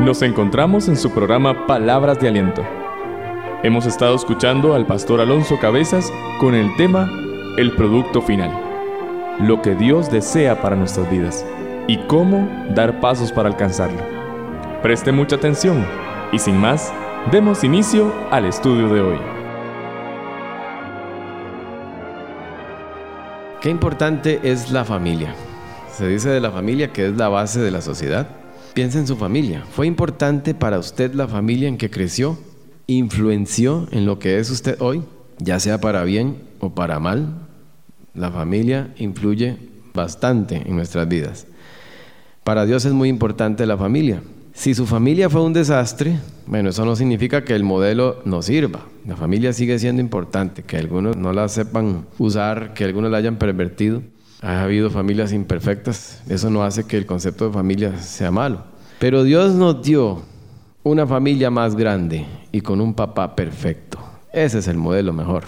Nos encontramos en su programa Palabras de Aliento. Hemos estado escuchando al pastor Alonso Cabezas con el tema El producto final, lo que Dios desea para nuestras vidas y cómo dar pasos para alcanzarlo. Preste mucha atención y sin más, demos inicio al estudio de hoy. Qué importante es la familia. Se dice de la familia que es la base de la sociedad. Piensa en su familia. ¿Fue importante para usted la familia en que creció? ¿Influenció en lo que es usted hoy? Ya sea para bien o para mal. La familia influye bastante en nuestras vidas. Para Dios es muy importante la familia. Si su familia fue un desastre, bueno, eso no significa que el modelo no sirva. La familia sigue siendo importante, que algunos no la sepan usar, que algunos la hayan pervertido. Ha habido familias imperfectas, eso no hace que el concepto de familia sea malo. Pero Dios nos dio una familia más grande y con un papá perfecto. Ese es el modelo mejor.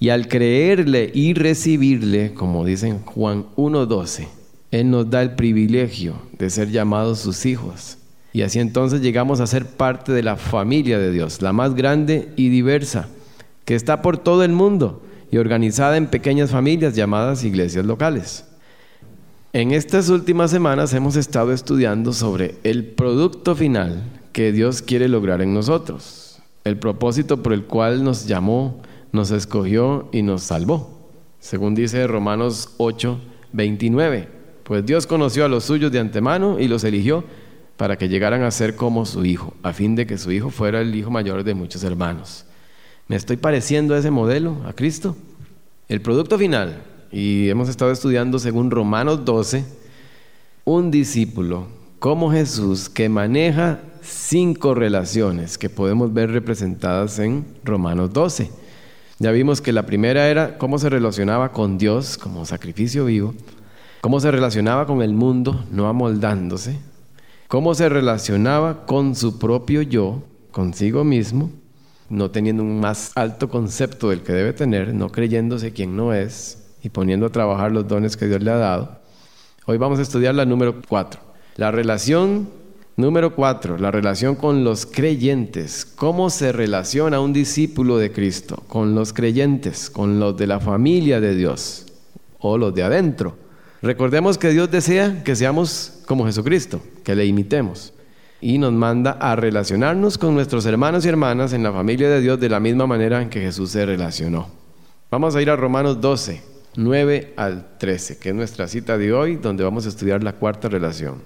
Y al creerle y recibirle, como dicen Juan 1.12, Él nos da el privilegio de ser llamados sus hijos. Y así entonces llegamos a ser parte de la familia de Dios, la más grande y diversa, que está por todo el mundo y organizada en pequeñas familias llamadas iglesias locales. En estas últimas semanas hemos estado estudiando sobre el producto final que Dios quiere lograr en nosotros, el propósito por el cual nos llamó, nos escogió y nos salvó, según dice Romanos 8, 29. Pues Dios conoció a los suyos de antemano y los eligió para que llegaran a ser como su hijo, a fin de que su hijo fuera el hijo mayor de muchos hermanos. ¿Me estoy pareciendo a ese modelo, a Cristo? El producto final, y hemos estado estudiando según Romanos 12, un discípulo como Jesús que maneja cinco relaciones que podemos ver representadas en Romanos 12. Ya vimos que la primera era cómo se relacionaba con Dios como sacrificio vivo, cómo se relacionaba con el mundo, no amoldándose, cómo se relacionaba con su propio yo, consigo mismo, no teniendo un más alto concepto del que debe tener, no creyéndose quien no es y poniendo a trabajar los dones que Dios le ha dado. Hoy vamos a estudiar la número cuatro. La relación número cuatro, la relación con los creyentes. ¿Cómo se relaciona un discípulo de Cristo con los creyentes, con los de la familia de Dios o los de adentro? Recordemos que Dios desea que seamos como Jesucristo, que le imitemos. Y nos manda a relacionarnos con nuestros hermanos y hermanas en la familia de Dios de la misma manera en que Jesús se relacionó. Vamos a ir a Romanos 12, 9 al 13, que es nuestra cita de hoy, donde vamos a estudiar la cuarta relación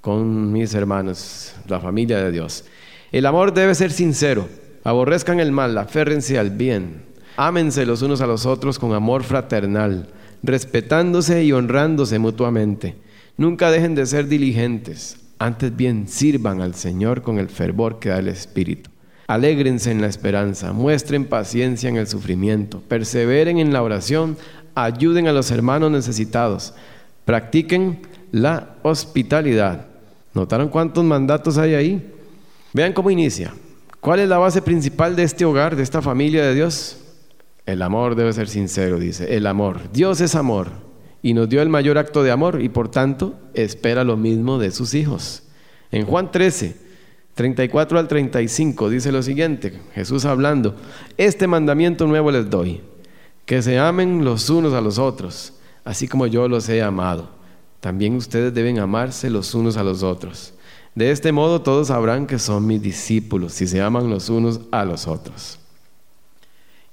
con mis hermanos, la familia de Dios. El amor debe ser sincero. Aborrezcan el mal, aférrense al bien. Ámense los unos a los otros con amor fraternal respetándose y honrándose mutuamente. Nunca dejen de ser diligentes, antes bien sirvan al Señor con el fervor que da el Espíritu. Alégrense en la esperanza, muestren paciencia en el sufrimiento, perseveren en la oración, ayuden a los hermanos necesitados, practiquen la hospitalidad. ¿Notaron cuántos mandatos hay ahí? Vean cómo inicia. ¿Cuál es la base principal de este hogar, de esta familia de Dios? El amor debe ser sincero, dice. El amor. Dios es amor y nos dio el mayor acto de amor y por tanto espera lo mismo de sus hijos. En Juan 13, 34 al 35 dice lo siguiente, Jesús hablando, este mandamiento nuevo les doy, que se amen los unos a los otros, así como yo los he amado. También ustedes deben amarse los unos a los otros. De este modo todos sabrán que son mis discípulos, si se aman los unos a los otros.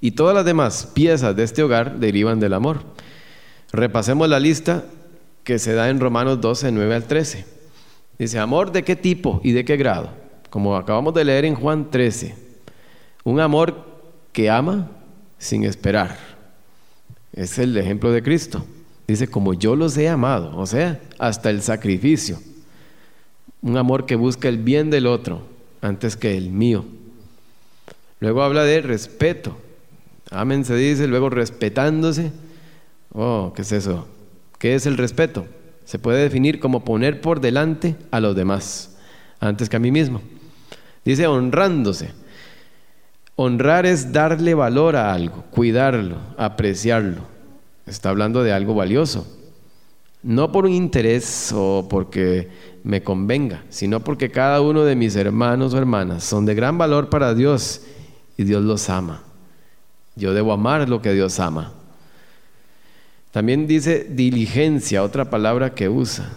Y todas las demás piezas de este hogar derivan del amor. Repasemos la lista que se da en Romanos 12, 9 al 13. Dice, amor de qué tipo y de qué grado. Como acabamos de leer en Juan 13. Un amor que ama sin esperar. Es el ejemplo de Cristo. Dice, como yo los he amado, o sea, hasta el sacrificio. Un amor que busca el bien del otro antes que el mío. Luego habla de respeto, Amén se dice, luego respetándose. Oh, ¿qué es eso? ¿Qué es el respeto? Se puede definir como poner por delante a los demás, antes que a mí mismo. Dice honrándose. Honrar es darle valor a algo, cuidarlo, apreciarlo. Está hablando de algo valioso. no por un interés o porque me convenga, sino porque cada uno de mis hermanos o hermanas son de gran valor para Dios y Dios los ama. Yo debo amar lo que Dios ama. También dice diligencia, otra palabra que usa.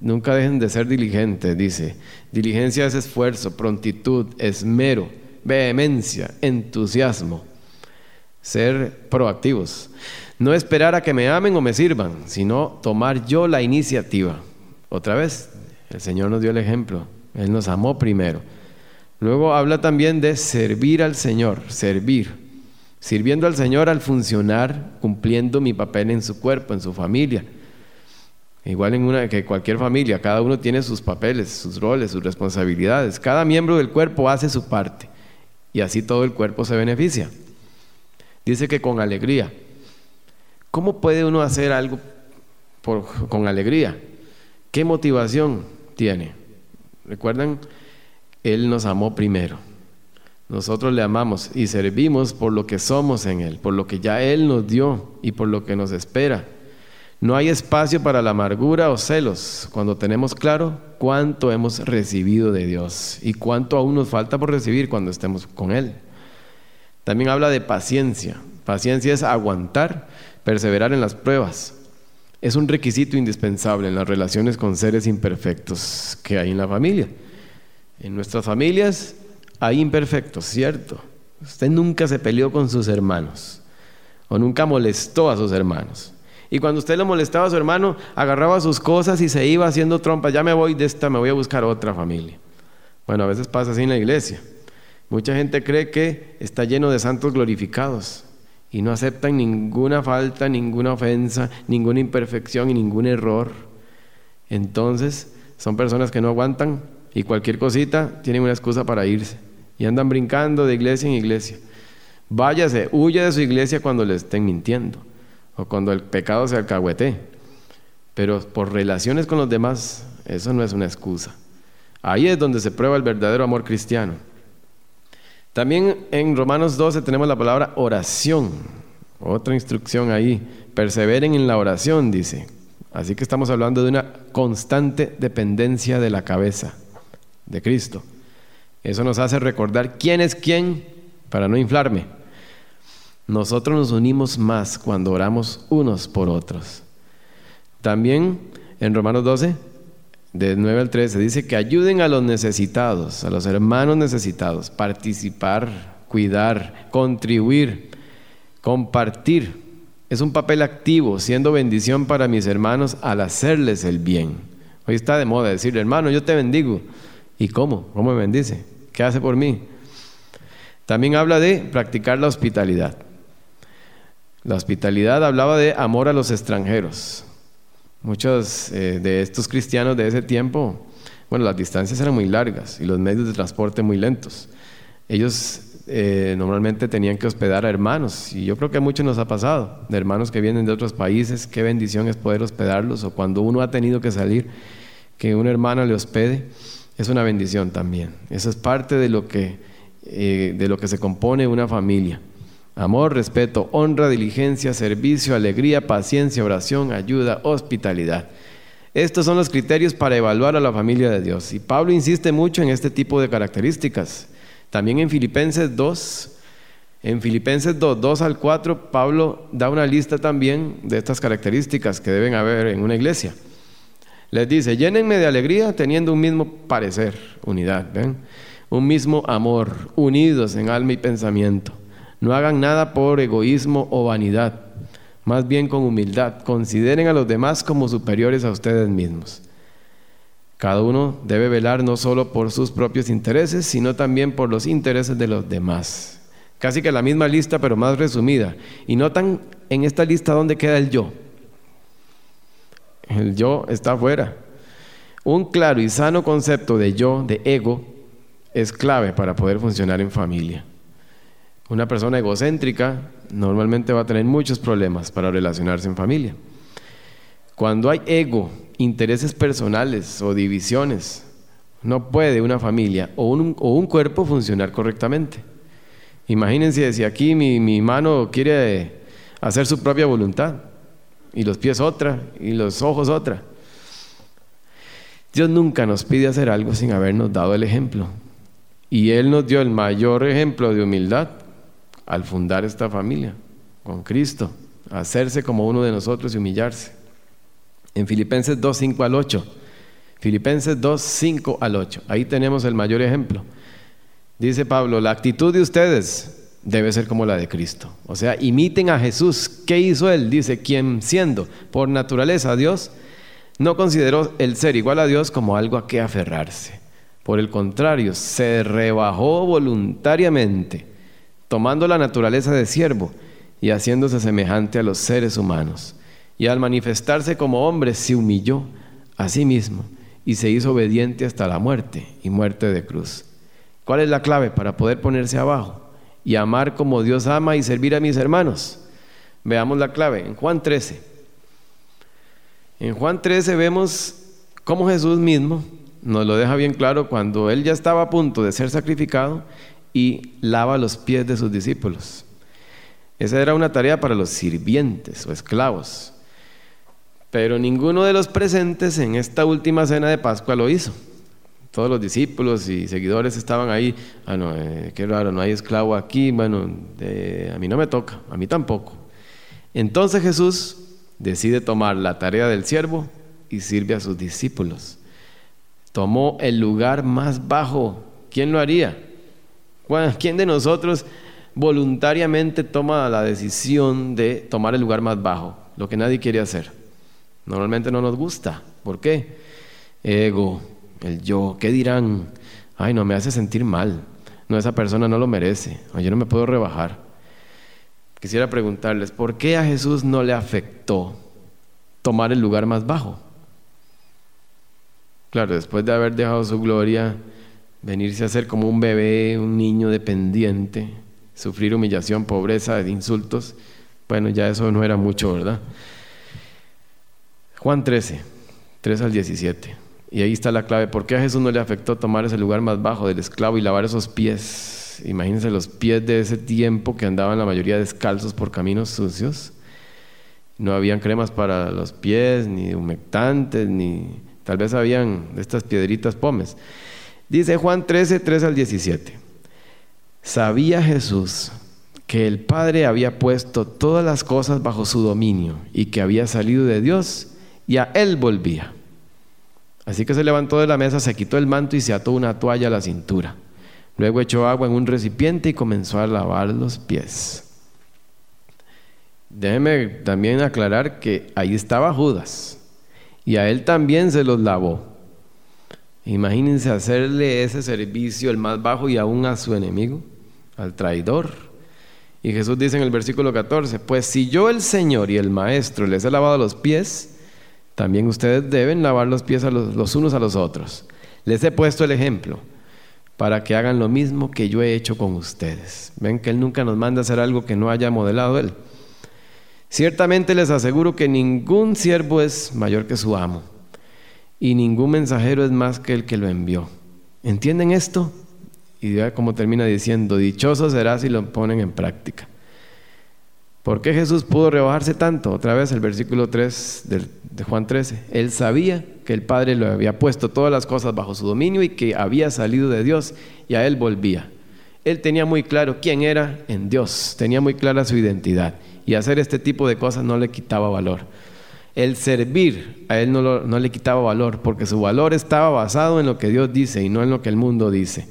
Nunca dejen de ser diligentes, dice. Diligencia es esfuerzo, prontitud, esmero, vehemencia, entusiasmo. Ser proactivos. No esperar a que me amen o me sirvan, sino tomar yo la iniciativa. Otra vez, el Señor nos dio el ejemplo. Él nos amó primero. Luego habla también de servir al Señor, servir. Sirviendo al Señor al funcionar, cumpliendo mi papel en su cuerpo, en su familia. Igual en una que cualquier familia, cada uno tiene sus papeles, sus roles, sus responsabilidades. Cada miembro del cuerpo hace su parte y así todo el cuerpo se beneficia. Dice que con alegría. ¿Cómo puede uno hacer algo con alegría? ¿Qué motivación tiene? ¿Recuerdan? Él nos amó primero. Nosotros le amamos y servimos por lo que somos en Él, por lo que ya Él nos dio y por lo que nos espera. No hay espacio para la amargura o celos cuando tenemos claro cuánto hemos recibido de Dios y cuánto aún nos falta por recibir cuando estemos con Él. También habla de paciencia. Paciencia es aguantar Perseverar en las pruebas es un requisito indispensable en las relaciones con seres imperfectos que hay en la familia. En nuestras familias hay imperfectos, ¿cierto? Usted nunca se peleó con sus hermanos o nunca molestó a sus hermanos. Y cuando usted le molestaba a su hermano, agarraba sus cosas y se iba haciendo trompas. Ya me voy de esta, me voy a buscar otra familia. Bueno, a veces pasa así en la iglesia. Mucha gente cree que está lleno de santos glorificados y no aceptan ninguna falta, ninguna ofensa, ninguna imperfección y ningún error. Entonces son personas que no aguantan y cualquier cosita tienen una excusa para irse y andan brincando de iglesia en iglesia. Váyase, huya de su iglesia cuando le estén mintiendo o cuando el pecado se alcahuete. Pero por relaciones con los demás, eso no es una excusa. Ahí es donde se prueba el verdadero amor cristiano. También en Romanos 12 tenemos la palabra oración. Otra instrucción ahí. Perseveren en la oración, dice. Así que estamos hablando de una constante dependencia de la cabeza de Cristo. Eso nos hace recordar quién es quién para no inflarme. Nosotros nos unimos más cuando oramos unos por otros. También en Romanos 12 de 9 al 13, dice que ayuden a los necesitados, a los hermanos necesitados, participar, cuidar, contribuir, compartir. Es un papel activo, siendo bendición para mis hermanos al hacerles el bien. Hoy está de moda decir, hermano, yo te bendigo. ¿Y cómo? ¿Cómo me bendice? ¿Qué hace por mí? También habla de practicar la hospitalidad. La hospitalidad hablaba de amor a los extranjeros. Muchos eh, de estos cristianos de ese tiempo, bueno, las distancias eran muy largas y los medios de transporte muy lentos. Ellos eh, normalmente tenían que hospedar a hermanos y yo creo que a muchos nos ha pasado, de hermanos que vienen de otros países, qué bendición es poder hospedarlos o cuando uno ha tenido que salir, que una hermana le hospede, es una bendición también. Eso es parte de lo que, eh, de lo que se compone una familia. Amor, respeto, honra, diligencia, servicio, alegría, paciencia, oración, ayuda, hospitalidad. Estos son los criterios para evaluar a la familia de Dios. Y Pablo insiste mucho en este tipo de características. También en Filipenses 2, en Filipenses 2, 2 al 4, Pablo da una lista también de estas características que deben haber en una iglesia. Les dice, llénenme de alegría teniendo un mismo parecer, unidad, ¿ven? Un mismo amor, unidos en alma y pensamiento no hagan nada por egoísmo o vanidad, más bien con humildad. Consideren a los demás como superiores a ustedes mismos. Cada uno debe velar no solo por sus propios intereses, sino también por los intereses de los demás. Casi que la misma lista, pero más resumida. Y notan en esta lista dónde queda el yo. El yo está afuera. Un claro y sano concepto de yo, de ego, es clave para poder funcionar en familia. Una persona egocéntrica normalmente va a tener muchos problemas para relacionarse en familia. Cuando hay ego, intereses personales o divisiones, no puede una familia o un, cuerpo funcionar correctamente. Imagínense si aquí mi, mi mano quiere hacer su propia voluntad. Y los pies otra, y los ojos otra. Dios nunca nos pide hacer algo sin habernos dado el ejemplo. Y Él nos dio el mayor ejemplo de humildad al fundar esta familia con Cristo, hacerse como uno de nosotros y humillarse. En Filipenses 2, 5 al 8. Filipenses 2, 5 al 8. Ahí tenemos el mayor ejemplo. Dice Pablo, la actitud de ustedes debe ser como la de Cristo. O sea, imiten a Jesús. ¿Qué hizo Él? Dice, quien siendo por naturaleza Dios, no consideró el ser igual a Dios como algo a que aferrarse. Por el contrario, se rebajó voluntariamente, tomando la naturaleza de siervo y haciéndose semejante a los seres humanos. Y al manifestarse como hombre, se humilló a sí mismo y se hizo obediente hasta la muerte y muerte de cruz. ¿Cuál es la clave para poder ponerse abajo y amar como Dios ama y servir a mis hermanos? Veamos la clave en Juan 13. En Juan 13 vemos cómo Jesús mismo nos lo deja bien claro cuando él ya estaba a punto de ser sacrificado y lava los pies de sus discípulos. Esa era una tarea para los sirvientes o esclavos. Pero ninguno de los presentes en esta última cena de Pascua lo hizo. Todos los discípulos y seguidores estaban ahí. Ah, no, eh, qué raro, no hay esclavo aquí. Bueno, a mí no me toca, a mí tampoco. Entonces Jesús decide tomar la tarea del siervo y sirve a sus discípulos. Tomó el lugar más bajo. ¿Quién lo haría? ¿Quién de nosotros voluntariamente toma la decisión de tomar el lugar más bajo? Lo que nadie quiere hacer. Normalmente no nos gusta. ¿Por qué? Ego, el yo. ¿Qué dirán? Ay, no, me hace sentir mal. No, esa persona no lo merece. yo no me puedo rebajar. Quisiera preguntarles, ¿por qué a Jesús no le afectó tomar el lugar más bajo? Claro, después de haber dejado su gloria, venirse a ser como un bebé, un niño dependiente, sufrir humillación, pobreza, insultos, bueno, ya eso no era mucho, ¿verdad? Juan 13, 3 al 17. Y ahí está la clave. ¿Por qué a Jesús no le afectó tomar ese lugar más bajo del esclavo y lavar esos pies? Imagínense los pies de ese tiempo que andaban la mayoría descalzos por caminos sucios. No habían cremas para los pies, ni humectantes, ni tal vez habían estas piedritas pomes. Dice Juan 13, 3 al 17. Sabía Jesús que el Padre había puesto todas las cosas bajo su dominio y que había salido de Dios y a Él volvía. Así que se levantó de la mesa, se quitó el manto y se ató una toalla a la cintura. Luego echó agua en un recipiente y comenzó a lavar los pies. Déjeme también aclarar que ahí estaba Judas y a él también se los lavó. Imagínense hacerle ese servicio el más bajo y aún a su enemigo, al traidor. Y Jesús dice en el versículo 14, pues si yo el Señor y el Maestro les he lavado los pies, también ustedes deben lavar los pies a los, unos a los otros. Les he puesto el ejemplo para que hagan lo mismo que yo he hecho con ustedes. Ven que Él nunca nos manda a hacer algo que no haya modelado Él. Ciertamente les aseguro que ningún siervo es mayor que su amo y ningún mensajero es más que el que lo envió. ¿Entienden esto? Y vea cómo termina diciendo, dichoso será si lo ponen en práctica. ¿Por qué Jesús pudo rebajarse tanto? Otra vez el versículo 3 de Juan 13. Él sabía que el Padre lo había puesto todas las cosas bajo su dominio y que había salido de Dios y a Él volvía. Él tenía muy claro quién era en Dios, tenía muy clara su identidad y hacer este tipo de cosas no le quitaba valor. El servir a Él no, no le quitaba valor porque su valor estaba basado en lo que Dios dice y no en lo que el mundo dice.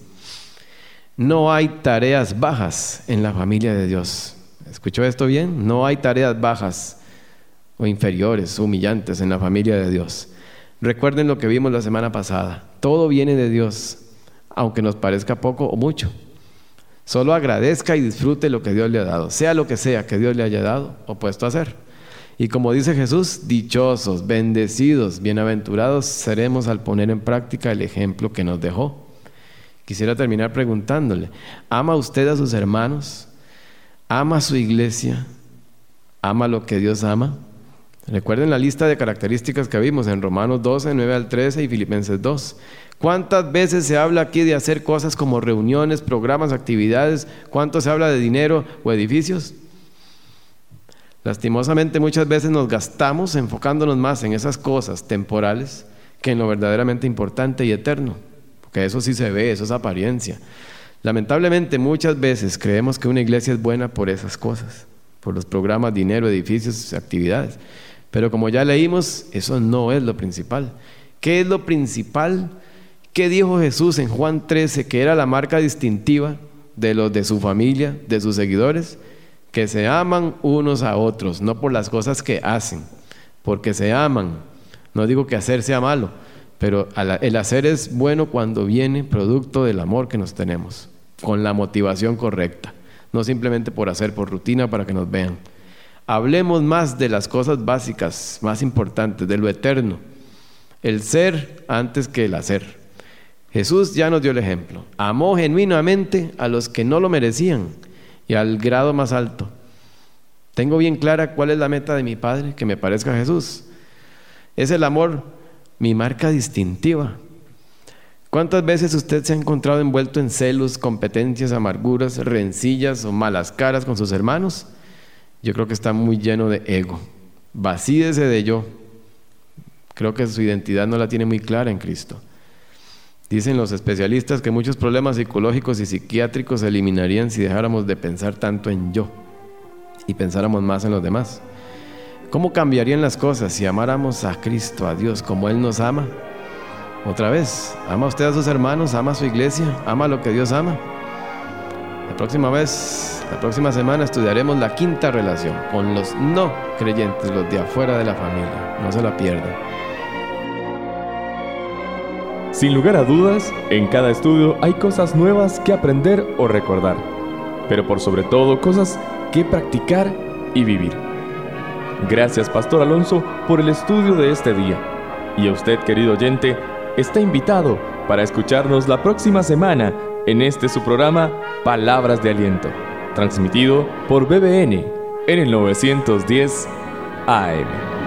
No hay tareas bajas en la familia de Dios. ¿Escuchó esto bien? No hay tareas bajas o inferiores, humillantes en la familia de Dios. Recuerden lo que vimos la semana pasada. Todo viene de Dios, aunque nos parezca poco o mucho. Solo agradezca y disfrute lo que Dios le ha dado, sea lo que sea que Dios le haya dado o puesto a hacer. Y como dice Jesús, dichosos, bendecidos, bienaventurados seremos al poner en práctica el ejemplo que nos dejó. Quisiera terminar preguntándole, ¿ama usted a sus hermanos? ¿Ama su iglesia? ¿Ama lo que Dios ama? Recuerden la lista de características que vimos en Romanos 12, 9 al 13 y Filipenses 2. ¿Cuántas veces se habla aquí de hacer cosas como reuniones, programas, actividades? ¿Cuánto se habla de dinero o edificios? Lastimosamente muchas veces nos gastamos enfocándonos más en esas cosas temporales que en lo verdaderamente importante y eterno, porque eso sí se ve, eso es apariencia. Lamentablemente muchas veces creemos que una iglesia es buena por esas cosas, por los programas, dinero, edificios, actividades. Pero como ya leímos, eso no es lo principal. ¿Qué es lo principal? ¿Qué dijo Jesús en Juan 13 que era la marca distintiva de los de su familia, de sus seguidores? Que se aman unos a otros, no por las cosas que hacen, porque se aman. No digo que hacer sea malo, pero el hacer es bueno cuando viene producto del amor que nos tenemos con la motivación correcta, no simplemente por hacer, por rutina para que nos vean. Hablemos más de las cosas básicas, más importantes, de lo eterno, el ser antes que el hacer. Jesús ya nos dio el ejemplo. Amó genuinamente a los que no lo merecían y al grado más alto. Tengo bien clara cuál es la meta de mi Padre, que me parezca a Jesús. Es el amor mi marca distintiva. ¿Cuántas veces usted se ha encontrado envuelto en celos, competencias, amarguras, rencillas o malas caras con sus hermanos? Yo creo que está muy lleno de ego. Vacídese de yo. Creo que su identidad no la tiene muy clara en Cristo. Dicen los especialistas que muchos problemas psicológicos y psiquiátricos se eliminarían si dejáramos de pensar tanto en yo y pensáramos más en los demás. ¿Cómo cambiarían las cosas si amáramos a Cristo, a Dios, como Él nos ama? Otra vez, ama usted a sus hermanos, ama a su iglesia, ama lo que Dios ama. La próxima vez, la próxima semana estudiaremos la quinta relación con los no creyentes, los de afuera de la familia. No se la pierdan. Sin lugar a dudas, en cada estudio hay cosas nuevas que aprender o recordar, pero por sobre todo cosas que practicar y vivir. Gracias, Pastor Alonso, por el estudio de este día. Y a usted, querido oyente, está invitado para escucharnos la próxima semana en este su programa Palabras de Aliento, transmitido por BBN en el 910 AM.